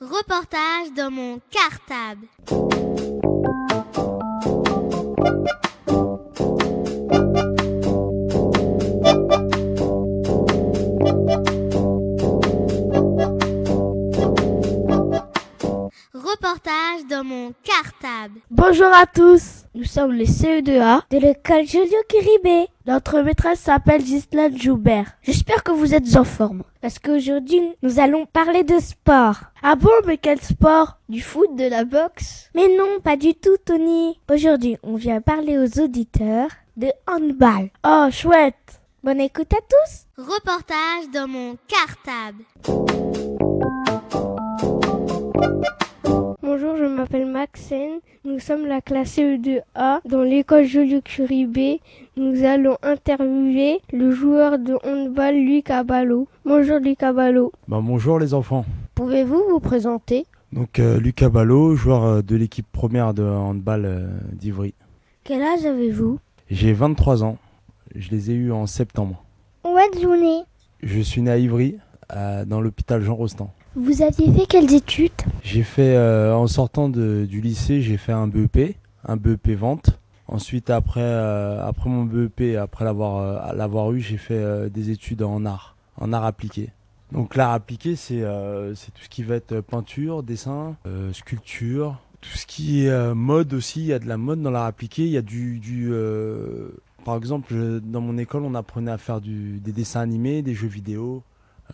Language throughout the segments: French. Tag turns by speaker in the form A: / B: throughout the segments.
A: Reportage dans mon cartable. Reportage dans mon cartable.
B: Bonjour à tous, nous sommes les CE2A de l'école Julio Kiribé. Notre maîtresse s'appelle Gislaine Joubert. J'espère que vous êtes en forme, parce qu'aujourd'hui nous allons parler de sport. Ah bon, mais quel sport? Du foot, de la boxe? Mais non, pas du tout Tony. Aujourd'hui on vient parler aux auditeurs de handball. Oh, chouette Bonne écoute à tous
A: Reportage dans mon cartable.
B: M'appelle Maxine. Nous sommes la classe CE2A dans l'école Joliot Curie B. Nous allons interviewer le joueur de handball Lucas Ballot. Bonjour Lucas Ballot.
C: Ben, bonjour les enfants.
B: Pouvez-vous vous présenter?
C: Donc euh, Lucas Ballot, joueur euh, de l'équipe première de handball euh, d'Ivry.
B: Quel âge avez-vous?
C: J'ai 23 ans. Je les ai eus en septembre.
B: Où êtes-vous né?
C: Je suis né à Ivry, dans l'hôpital Jean Rostand.
B: Vous aviez fait quelles études?
C: J'ai fait, euh, en sortant du lycée, j'ai fait un BEP, un BEP vente. Ensuite, après, euh, après mon BEP, après l'avoir euh, l'avoir eu, j'ai fait des études en art, en art appliqué. Donc l'art appliqué, c'est c'est tout ce qui va être peinture, dessin, sculpture, tout ce qui est mode aussi. Il y a de la mode dans l'art appliqué. Il y a du, du par exemple, dans mon école, on apprenait à faire des dessins animés, des jeux vidéo,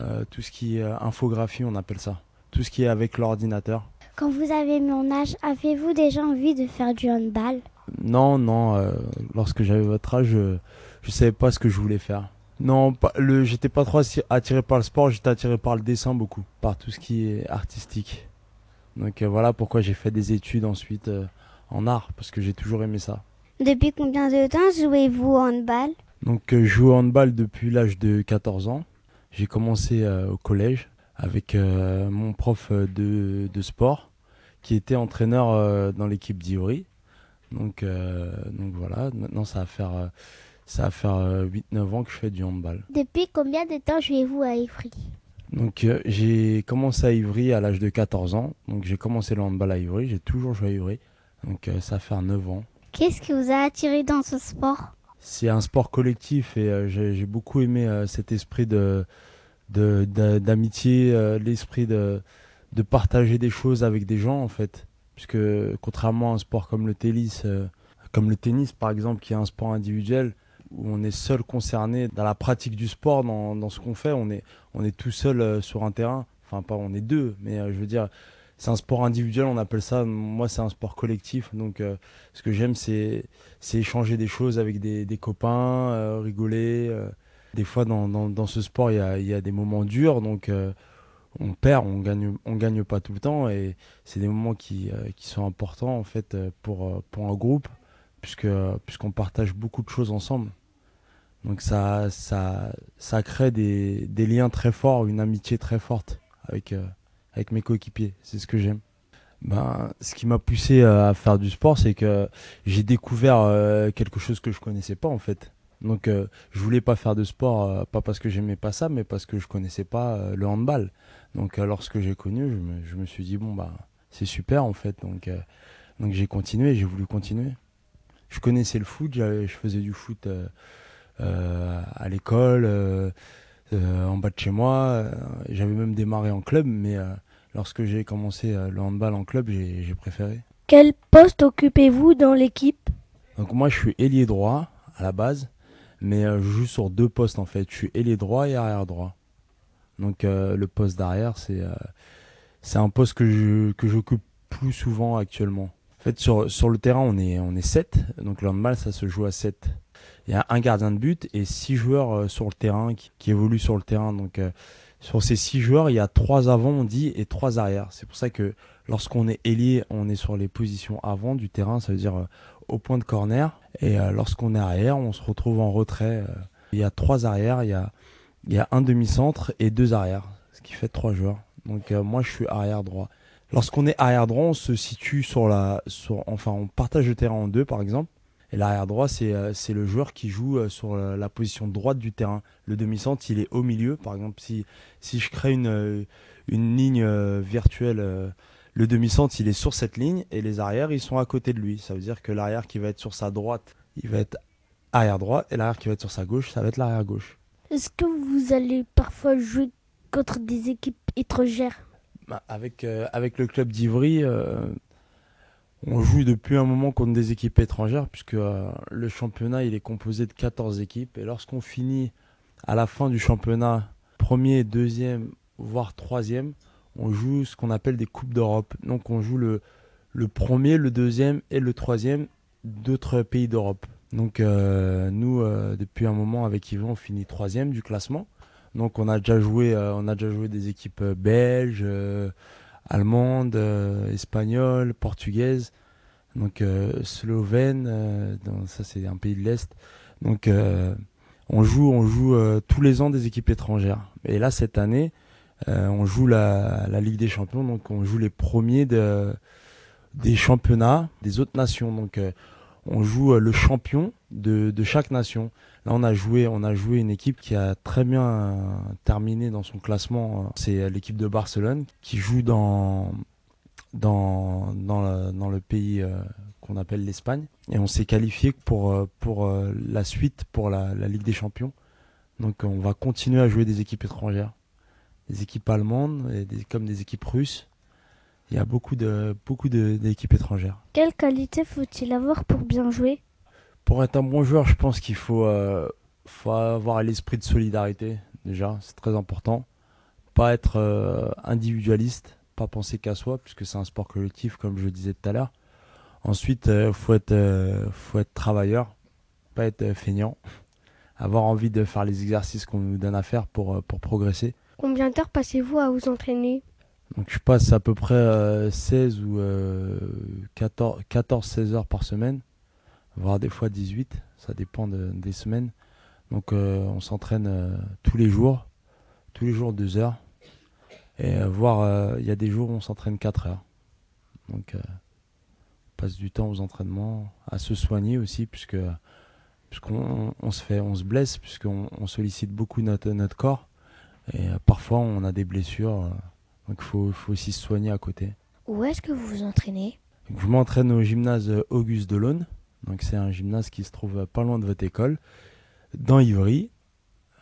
C: euh, tout ce qui est euh, infographie, on appelle ça. Tout ce qui est avec l'ordinateur.
D: Quand vous avez mon âge, avez-vous déjà envie de faire du handball?
C: Non, non, euh, lorsque j'avais votre âge, je, je savais pas ce que je voulais faire. Non, pas, le, j'étais pas trop attiré par le sport, j'étais attiré par le dessin beaucoup, par tout ce qui est artistique. Donc euh, voilà pourquoi j'ai fait des études ensuite en art, parce que j'ai toujours aimé ça.
D: Depuis combien de temps jouez-vous au handball?
C: Donc je joue au handball depuis l'âge de 14 ans. J'ai commencé euh, au collège avec euh, mon prof euh, de, de sport qui était entraîneur dans l'équipe d'Iori. Donc, donc voilà, maintenant ça va faire, ça va faire euh, 8-9 ans que je fais du handball.
D: Depuis combien de temps jouez-vous à Ivry?
C: Donc euh, j'ai commencé à Ivry à l'âge de 14 ans. Donc j'ai commencé le handball à Ivry, j'ai toujours joué à Ivry. Donc euh, ça va faire 9 ans.
D: Qu'est-ce qui vous a attiré dans ce sport?
C: C'est un sport collectif et euh, j'ai beaucoup aimé euh, cet esprit de de- d'a- d'amitié, euh, l'esprit de de partager des choses avec des gens en fait. Puisque contrairement à un sport comme le tennis, comme le tennis par exemple, qui est un sport individuel où on est seul concerné dans la pratique du sport, dans, dans ce qu'on fait, on est on est tout seul sur un terrain. Enfin pas, on est deux, mais je veux dire. C'est un sport individuel, on appelle ça. Moi, c'est un sport collectif. Donc, euh, ce que j'aime, c'est échanger des choses avec des, copains, euh, rigoler. euh. Des fois, dans, dans, ce sport, il y a, y a des moments durs, donc on perd, on gagne, on gagne pas tout le temps, et c'est des moments qui, qui sont importants en fait pour, pour un groupe, puisqu'on partage beaucoup de choses ensemble. Donc ça, ça, ça crée des, des liens très forts, une amitié très forte avec, avec mes coéquipiers. C'est ce que j'aime. Ben, ce qui m'a poussé euh, à faire du sport, c'est que j'ai découvert euh, quelque chose que je connaissais pas en fait. Donc euh, je voulais pas faire de sport, pas parce que j'aimais pas ça, mais parce que je connaissais pas le handball. Donc lorsque j'ai connu, je me, je me suis dit bon bah c'est super en fait. Donc donc j'ai continué, j'ai voulu continuer. Je connaissais le foot, je faisais du foot à l'école, en bas de chez moi. euh, J'avais même démarré en club, mais euh, lorsque j'ai commencé euh, le handball en club, j'ai préféré.
B: Quel poste occupez-vous dans l'équipe?
C: Donc moi je suis ailier droit à la base, mais euh, je joue sur deux postes en fait. Je suis ailier droit et arrière droit. Donc euh, le poste d'arrière c'est euh, c'est un poste que je que j'occupe plus souvent actuellement. En fait sur sur le terrain on est on est 7, donc le handball ça se joue à 7. Il y a un gardien de but et six joueurs euh, sur le terrain qui, évoluent sur le terrain. Donc euh, sur ces six joueurs, il y a trois avant on dit et trois arrière. C'est pour ça que lorsqu'on est ailier, on est sur les positions avant du terrain, ça veut dire euh, au point de corner. Et lorsqu'on est arrière, on se retrouve en retrait. Il y a trois arrières, il y a, il y a un demi-centre et deux arrières, ce qui fait trois joueurs. Donc moi, je suis arrière droit. Lorsqu'on est arrière droit, on se situe sur la, enfin, on partage le terrain en deux, par exemple. Et l'arrière droit, c'est euh, c'est le joueur qui joue euh, sur la, la position droite du terrain. Le demi-centre, il est au milieu. Par exemple, si si je crée une euh, une ligne euh, virtuelle. euh, le demi-centre, il est sur cette ligne et les arrières, ils sont à côté de lui. Ça veut dire que l'arrière qui va être sur sa droite, il va être arrière droit et l'arrière qui va être sur sa gauche, ça va être l'arrière gauche.
B: Est-ce que vous allez parfois jouer contre des équipes étrangères?
C: Bah, avec, euh, avec le club d'Ivry, euh, on joue depuis un moment contre des équipes étrangères, puisque euh, le championnat il est composé de 14 équipes. Et lorsqu'on finit à la fin du championnat, premier, deuxième, voire troisième, on joue ce qu'on appelle des Coupes d'Europe. Donc on joue le, premier, le deuxième et le troisième d'autres pays d'Europe. Donc euh, nous, euh, depuis un moment avec Yvan, on finit troisième du classement. Donc on a déjà joué, on a déjà joué des équipes belges, allemandes, euh, espagnoles, portugaises, donc euh, slovènes. euh, ça c'est un pays de l'est. Donc on joue, on joue tous les ans des équipes étrangères. Et là cette année, on joue la, Ligue des Champions. Donc on joue les premiers de, des championnats des autres nations. Donc on joue le champion de chaque nation. Là, on a joué, on a joué une équipe qui a très bien terminé dans son classement. C'est l'équipe de Barcelone qui joue dans dans dans le, pays euh, qu'on appelle l'Espagne et on s'est qualifié pour euh, pour euh, la suite pour la, la Ligue des Champions. Donc on va continuer à jouer des équipes étrangères, des équipes allemandes comme des équipes russes. Il y a beaucoup de beaucoup d'équipes étrangères.
B: Quelle qualité faut-il avoir pour bien jouer?
C: Pour être un bon joueur, je pense qu'il faut, euh, faut avoir l'esprit de solidarité, déjà, c'est très important. Pas être euh, individualiste, pas penser qu'à soi, puisque c'est un sport collectif, comme je le disais tout à l'heure. Ensuite, il faut, être, euh, faut être travailleur, pas être euh, feignant. Avoir envie de faire les exercices qu'on nous donne à faire pour, euh, pour progresser.
B: Combien d'heures passez-vous à vous entraîner?
C: Donc je passe à peu près euh, 16 ou euh, 14, 14-16 heures par semaine, voire des fois 18, ça dépend de- des semaines. Donc euh, on s'entraîne euh, tous les jours, tous les jours 2 heures. Et euh, voire il y a des jours où on s'entraîne 4 heures. Donc on passe du temps aux entraînements, à se soigner aussi, puisque puisqu'on on se fait, on se blesse, puisqu'on on sollicite beaucoup notre, notre corps. Et parfois on a des blessures. donc il faut, faut aussi se soigner à côté.
B: Où est-ce que vous vous entraînez?
C: Donc, je m'entraîne au gymnase Auguste Delaune. Donc c'est un gymnase qui se trouve pas loin de votre école, dans Ivry.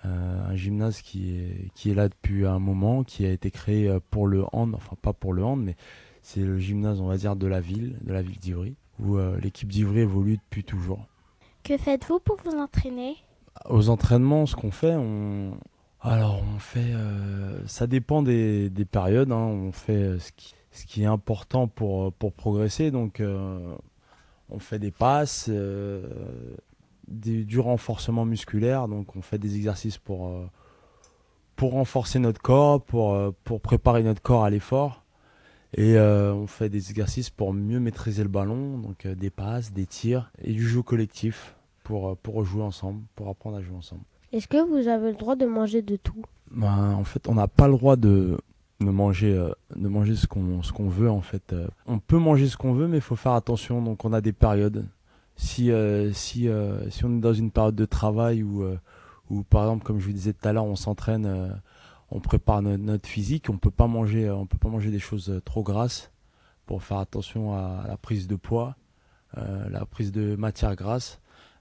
C: Euh, un gymnase qui est, qui est là depuis un moment, qui a été créé euh, pour le hand, enfin pas pour le hand, mais c'est le gymnase, on va dire, de la ville, de la ville d'Ivry, où euh, l'équipe d'Ivry évolue depuis toujours.
D: Que faites-vous pour vous entraîner?
C: Aux entraînements, ce qu'on fait, on... Alors, on fait... euh, Ça dépend des, des périodes. hein. On fait ce qui, ce qui est important pour, pour progresser. Donc, on fait des passes, euh, des- du renforcement musculaire. Donc, on fait des exercices pour, euh, pour renforcer notre corps, pour, euh, pour préparer notre corps à l'effort. Et on fait des exercices pour mieux maîtriser le ballon. Donc, des passes, des tirs et du jeu collectif pour, pour jouer ensemble, pour apprendre à jouer ensemble.
B: Est-ce que vous avez le droit de manger de tout?
C: Ben, en fait, on n'a pas le droit de, de manger, euh, de manger ce qu'on ce qu'on veut. En fait, Euh, on peut manger ce qu'on veut, mais il faut faire attention. Donc, on a des périodes. Si euh, si euh, si on est dans une période de travail euh, où par exemple, comme je vous disais tout à l'heure, on s'entraîne, euh, on prépare no- notre physique, on peut pas manger, euh, on peut pas manger des choses euh, trop grasses pour faire attention à, la prise de poids, euh, la prise de matière grasse.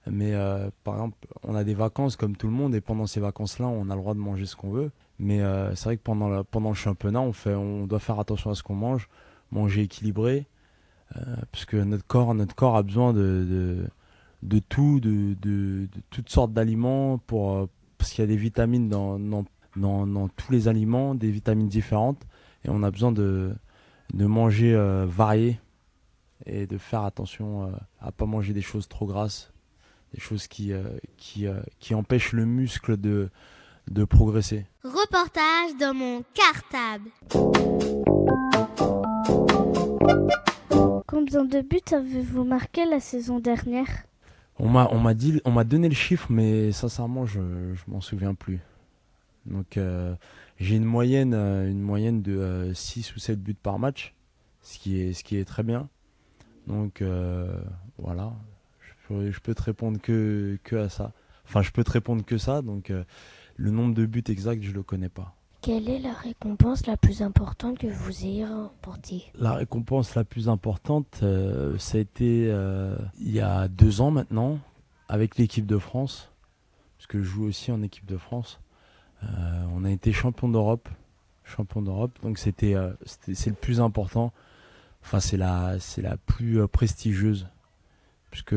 C: Mais euh, par exemple, on a des vacances comme tout le monde et pendant ces vacances-là, on a le droit de manger ce qu'on veut. Mais euh, c'est vrai que pendant, la- pendant le championnat, on, fait, on doit faire attention à ce qu'on mange, manger équilibré, euh, puisque notre corps, notre corps a besoin de, de, tout, de, de, toutes sortes d'aliments, pour, euh, parce qu'il y a des vitamines dans, dans, dans, dans tous les aliments, des vitamines différentes, et on a besoin de, de manger varié et de faire attention à pas manger des choses trop grasses des choses qui, qui, qui empêchent le muscle de, de progresser.
A: Reportage dans mon cartable.
B: Combien de buts avez-vous marqué la saison dernière?
C: On m'a, on m'a dit, on m'a donné le chiffre, mais sincèrement, je, je m'en souviens plus. Donc, euh, j'ai une moyenne, euh, une moyenne de 6 ou 7 buts par match, ce qui est, ce qui est très bien. Donc, euh, voilà. Je peux, je peux te répondre que, que à ça. Enfin, je peux te répondre que ça. Donc, euh, le nombre de buts exact, je le connais pas.
B: Quelle est la récompense la plus importante que vous ayez remportée?
C: La récompense la plus importante, euh, ça a été euh, il y a deux ans maintenant, avec l'équipe de France, parce que je joue aussi en équipe de France. Euh, on a été champion d'Europe, champion d'Europe, donc c'était, c'est le plus important. Enfin, c'est la, c'est la plus prestigieuse, puisque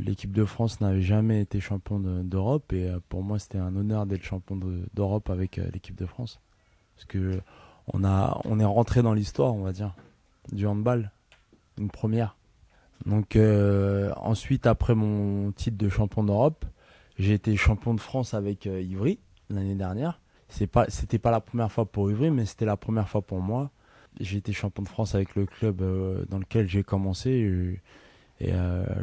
C: l'équipe de France n'avait jamais été champion d'Europe, et pour moi c'était un honneur d'être champion d'Europe avec l'équipe de France. Parce que on, a, on est rentré dans l'histoire, on va dire, du handball, une première. Donc euh, ensuite, après mon titre de champion d'Europe, j'ai été champion de France avec euh, Ivry l'année dernière. C'est pas, c'était pas la première fois pour Ivry, mais c'était la première fois pour moi. J'ai été champion de France avec le club euh, dans lequel j'ai commencé et,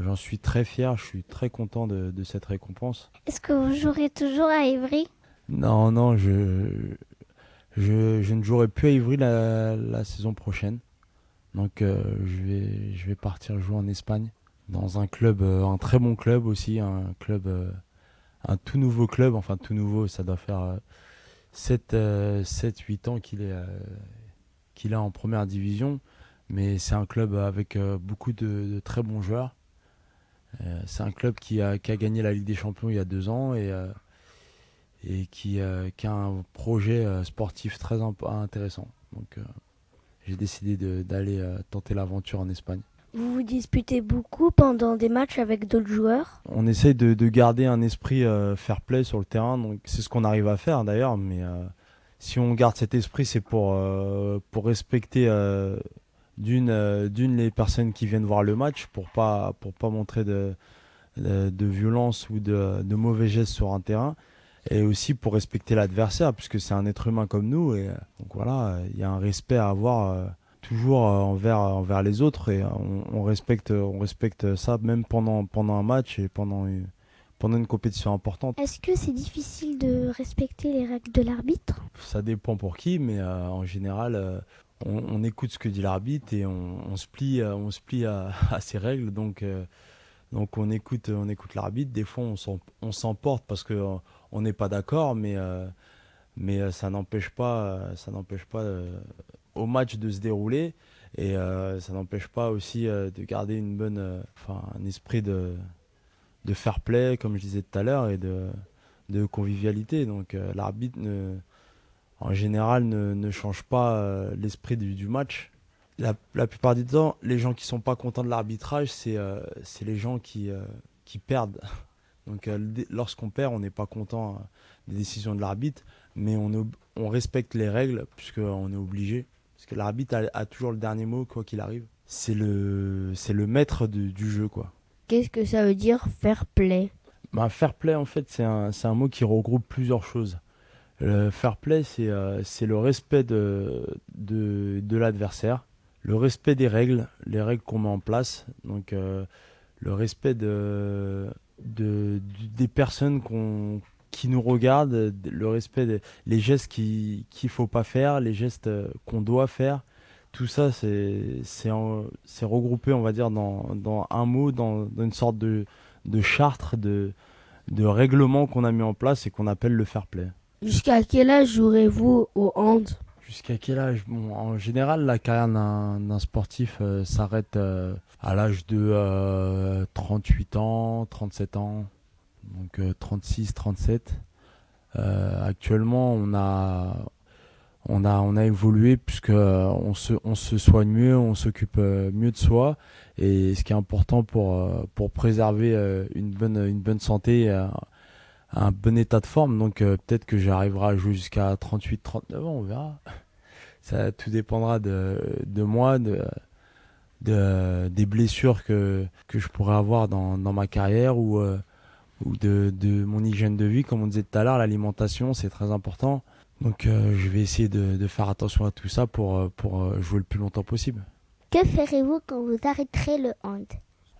C: j'en suis très fier. Je suis très content de, de cette récompense.
D: Est-ce que vous jouerez toujours à Ivry
C: Non, non, je je, ne jouerai plus à Ivry la, saison prochaine. Donc euh, je, vais, je vais partir jouer en Espagne dans un club, euh, un très bon club aussi, un club, euh, un tout nouveau club, enfin tout nouveau, ça doit faire 7, 7 8 ans qu'il est, qu'il est en première division, mais c'est un club avec beaucoup de, très bons joueurs. c'est un club qui a, qui a gagné la Ligue des Champions il y a deux ans et et qui, euh, qui a un projet euh, sportif très intéressant. Donc euh, j'ai décidé d'aller tenter l'aventure en Espagne.
B: Vous vous disputez beaucoup pendant des matchs avec d'autres joueurs?
C: On essaye de, de, garder un esprit fair play sur le terrain, donc c'est ce qu'on arrive à faire d'ailleurs, mais si on garde cet esprit, c'est pour, pour respecter d'une d'une les personnes qui viennent voir le match, pour pas, pour pas montrer de, de, de violence ou de, de mauvais gestes sur un terrain et aussi pour respecter l'adversaire puisque c'est un être humain comme nous et euh, donc voilà il y a un respect à avoir euh, toujours euh, envers envers les autres et on, respecte on respecte ça même pendant pendant un match et pendant une, pendant une compétition importante.
D: Est-ce que c'est difficile de respecter les règles de l'arbitre?
C: Ça dépend pour qui, mais en général, on, écoute ce que dit l'arbitre et on, se plie, on se plie à, ses règles. Donc, donc on écoute, on écoute l'arbitre. Des fois, on s'emporte parce que on n'est pas d'accord, mais, euh, mais euh, ça n'empêche pas, euh, ça n'empêche pas au match de se dérouler et ça n'empêche pas aussi de garder une bonne, enfin un esprit de, de fair play, comme je disais tout à l'heure, et de, de convivialité. Donc l'arbitre en général ne, ne change pas l'esprit du, du, match. La, la, plupart du temps, les gens qui sont pas contents de l'arbitrage, c'est c'est les gens qui, qui perdent. Donc euh, lorsqu'on perd, on n'est pas content euh, des décisions de l'arbitre, mais on, on respecte les règles puisqu'on est obligé. Parce que l'arbitre a, toujours le dernier mot, quoi qu'il arrive. C'est le, c'est le maître du jeu, quoi.
B: Qu'est-ce que ça veut dire fair play?
C: Bah, Fair play, en fait, c'est un, c'est un mot qui regroupe plusieurs choses. Le fair play, c'est, euh, le respect de, de, de l'adversaire, le respect des règles, les règles qu'on met en place. Donc, le respect de, de, des personnes qu'on qui nous regardent, le respect, des, les gestes qu'il ne faut pas faire, les gestes euh, qu'on doit faire. Tout ça, c'est regroupé, on va dire, dans, dans un mot, dans, dans, une sorte de, de charte, de, de règlement qu'on a mis en place et qu'on appelle le fair play.
B: Jusqu'à quel âge jouerez-vous au hand
C: Jusqu'à quel âge? Bon, En général, la carrière d'un sportif euh, s'arrête euh, à l'âge de 38 euh, ans, 37 ans, donc 36, 37. actuellement, on a, on a, on a évolué puisque on se, on se soigne mieux, on s'occupe mieux de soi, et ce qui est important pour, pour préserver une bonne, une bonne santé un bon état de forme. Donc euh, peut-être que j'arriverai à jouer jusqu'à 38-39 ans, on verra. Ça tout dépendra de, de moi, de, de, des blessures que, que je pourrais avoir dans, dans ma carrière ou, euh, ou de, de mon hygiène de vie. Comme on disait tout à l'heure, l'alimentation, c'est très important. Donc euh, je vais essayer de, de, faire attention à tout ça pour, pour jouer le plus longtemps possible.
D: Que ferez-vous quand vous arrêterez le hand?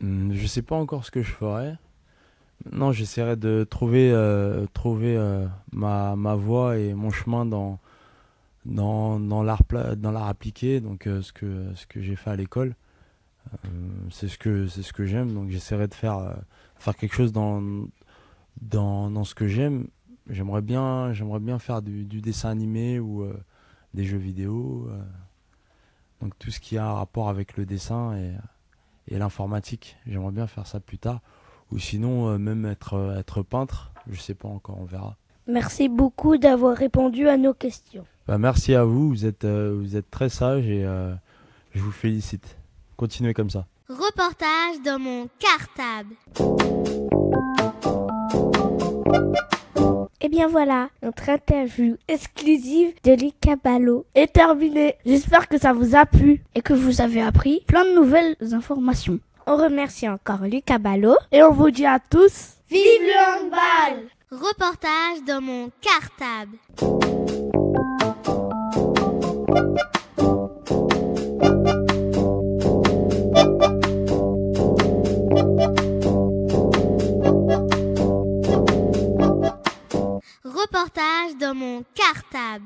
C: Hmm, Je sais pas encore ce que je ferai. Non, j'essaierai de trouver, euh, trouver euh, ma, voie et mon chemin dans, dans, dans l'art appliqué, donc euh, ce que, j'ai fait à l'école. c'est ce que, ce que j'aime, donc j'essaierai de faire, faire quelque chose dans, ce que j'aime. j'aimerais bien, faire du, dessin animé ou des jeux vidéo. donc tout ce qui a un rapport avec le dessin et, et l'informatique. J'aimerais bien faire ça plus tard. Ou sinon, euh, même être, euh, être peintre. Je sais pas encore, on verra.
B: Merci beaucoup d'avoir répondu à nos questions.
C: Bah, merci à vous, vous êtes, euh, vous êtes très sage et euh, je vous félicite. Continuez comme ça.
A: Reportage dans mon cartable.
B: Et bien voilà, notre interview exclusive de Lucas Ballot est terminée. J'espère que ça vous a plu et que vous avez appris plein de nouvelles informations. On remercie encore Lucas Ballot et on vous dit à tous Vive le handball Reportage dans mon cartable.
A: Reportage dans mon cartable.